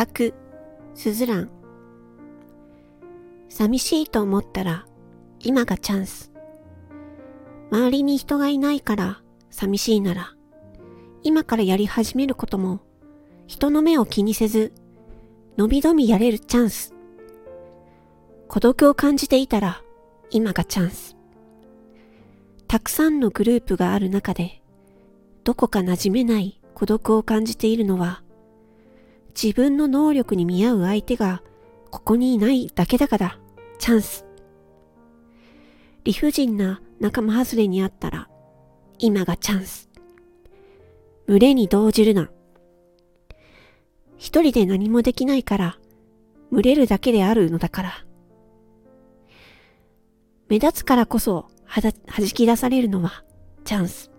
作、すずらん。寂しいと思ったら、今がチャンス。周りに人がいないから寂しいなら、今からやり始めることも、人の目を気にせず、のびのびやれるチャンス。孤独を感じていたら、今がチャンス。たくさんのグループがある中で、どこか馴染めない孤独を感じているのは、自分の能力に見合う相手がここにいないだけだから、チャンス。理不尽な仲間外れにあったら、今がチャンス。群れに動じるな。一人で何もできないから、群れるだけであるのだから。目立つからこそはだ弾き出されるのはチャンス。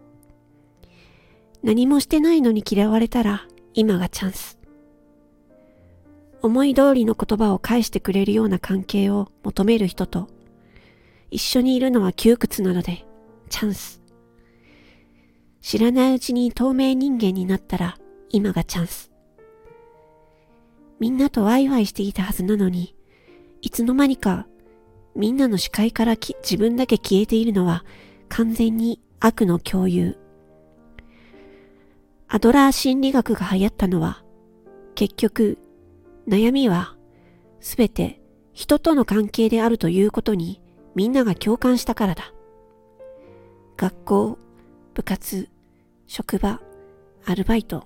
何もしてないのに嫌われたら今がチャンス。思い通りの言葉を返してくれるような関係を求める人と一緒にいるのは窮屈なのでチャンス。知らないうちに透明人間になったら今がチャンス。みんなとワイワイしていたはずなのに、いつの間にかみんなの視界から自分だけ消えているのは完全に悪の共有。アドラー心理学が流行ったのは、結局、悩みはすべて人との関係であるということにみんなが共感したからだ。学校、部活、職場、アルバイト、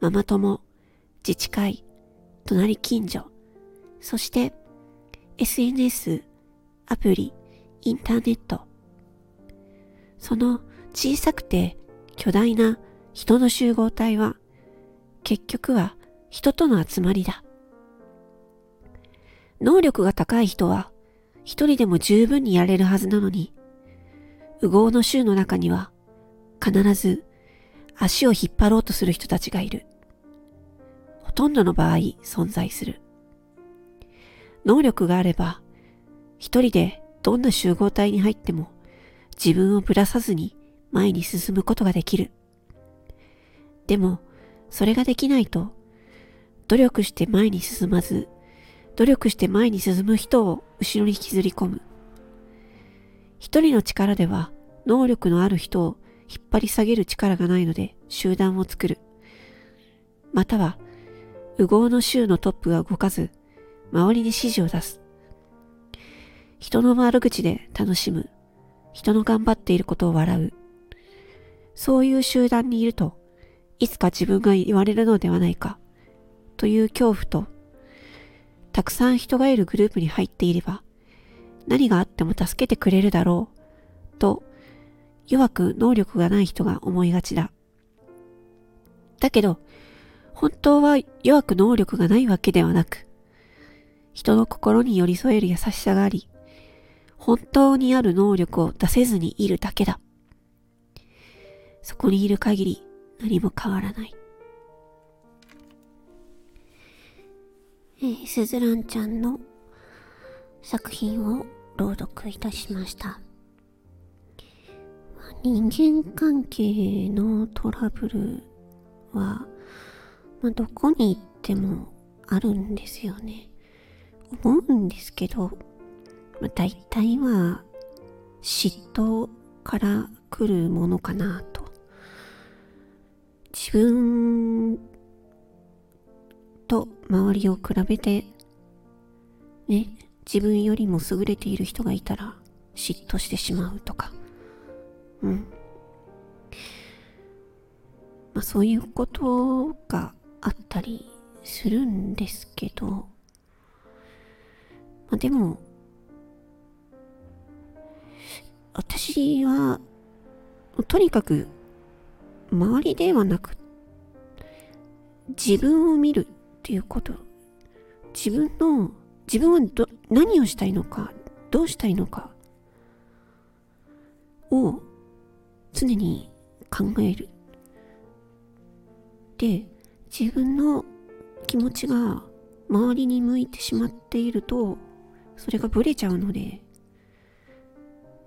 ママ友、自治会、隣近所、そして SNS、アプリ、インターネット。その小さくて巨大な人の集合体は結局は人との集まりだ。能力が高い人は一人でも十分にやれるはずなのに、右合の衆の中には必ず足を引っ張ろうとする人たちがいる。ほとんどの場合存在する。能力があれば、一人でどんな集合体に入っても自分をぶらさずに前に進むことができる。でも、それができないと、努力して前に進まず、努力して前に進む人を後ろに引きずり込む。一人の力では能力のある人を引っ張り下げる力がないので集団を作る。または、右合の州のトップが動かず、周りに指示を出す。人の悪口で楽しむ。人の頑張っていることを笑う。そういう集団にいると、いつか自分が言われるのではないか、という恐怖と、たくさん人がいるグループに入っていれば、何があっても助けてくれるだろう、と、弱く能力がない人が思いがちだ。だけど、本当は弱く能力がないわけではなく、人の心に寄り添える優しさがあり、本当にある能力を出せずにいるだけだ。そこにいる限り何も変わらない。すずらんちゃんの作品を朗読いたしました。人間関係のトラブルは、まあ、どこに行ってもあるんですよね。思うんですけど、まあ、大体は嫉妬から来るものかなと。自分と周りを比べて、ね、自分よりも優れている人がいたら嫉妬してしまうとか。うん。まあそういうことがあったりするんですけど、まあでも、私は、とにかく、周りではなく、自分を見るっていうこと。自分の、自分はど、何をしたいのか、どうしたいのか、を常に考える。で、自分の気持ちが周りに向いてしまっていると、それがブレちゃうので、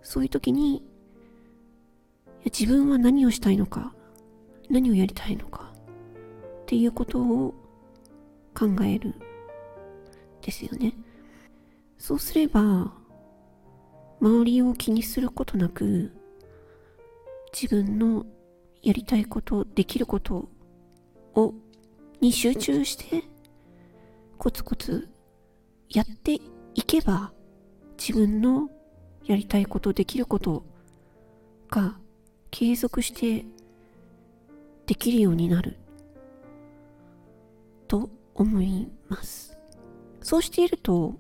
そういう時に、自分は何をしたいのか、何をやりたいのか、っていうことを考える。ですよね。そうすれば周りを気にすることなく自分のやりたいことできることをに集中してコツコツやっていけば自分のやりたいことできることが継続してできるようになる。と思います。そうしていると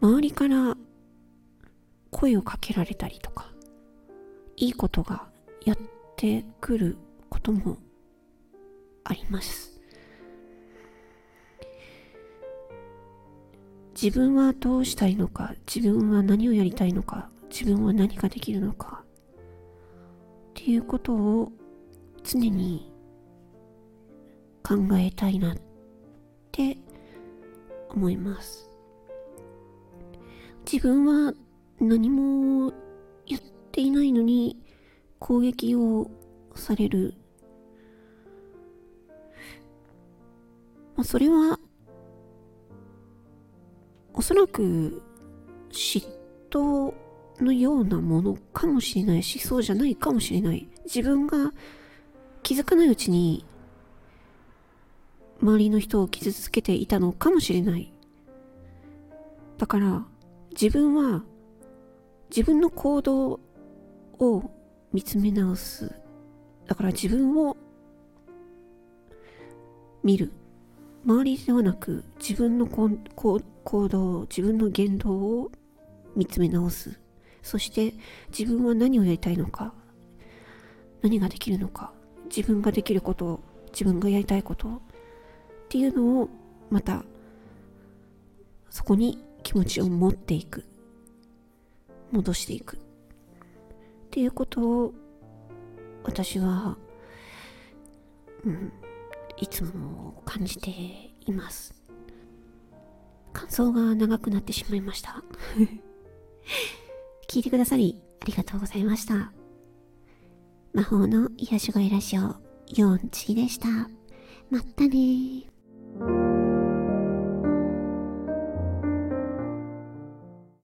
周りから声をかけられたりとかいいことがやってくることもあります。自分はどうしたいのか自分は何をやりたいのか自分は何ができるのかっていうことを常に考えたいなって思います。自分は何もやっていないのに攻撃をされる、まあ、それはおそらく嫉妬のようなものかもしれないしそうじゃないかもしれない。自分が気づかないうちに周りの人を傷つけていたのかもしれない。だから自分は自分の行動を見つめ直す。だから自分を見る。周りではなく自分の行動自分の言動を見つめ直す。そして自分は何をやりたいのか何ができるのか自分ができること自分がやりたいことっていうのをまたそこに気持ちを持っていく。戻していく。っていうことを私は、うん、いつも感じています。感想が長くなってしまいました。聞いてくださりありがとうございました。魔法の癒し声ラジオ4チでした。まったね Thank you.